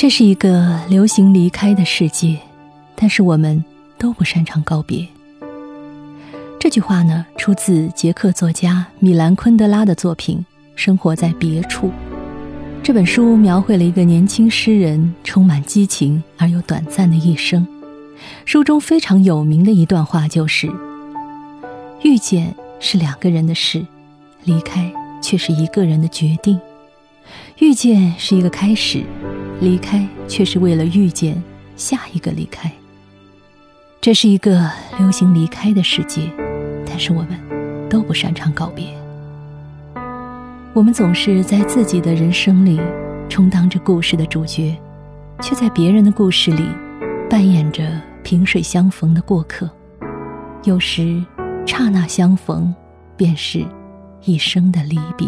这是一个流行离开的世界，但是我们都不擅长告别。这句话呢，出自捷克作家米兰昆德拉的作品《生活在别处》。这本书描绘了一个年轻诗人充满激情而又短暂的一生。书中非常有名的一段话就是：“遇见是两个人的事，离开却是一个人的决定。遇见是一个开始。”离开，却是为了遇见下一个离开。这是一个流行离开的世界，但是我们都不擅长告别。我们总是在自己的人生里充当着故事的主角，却在别人的故事里扮演着萍水相逢的过客。有时，刹那相逢，便是一生的离别。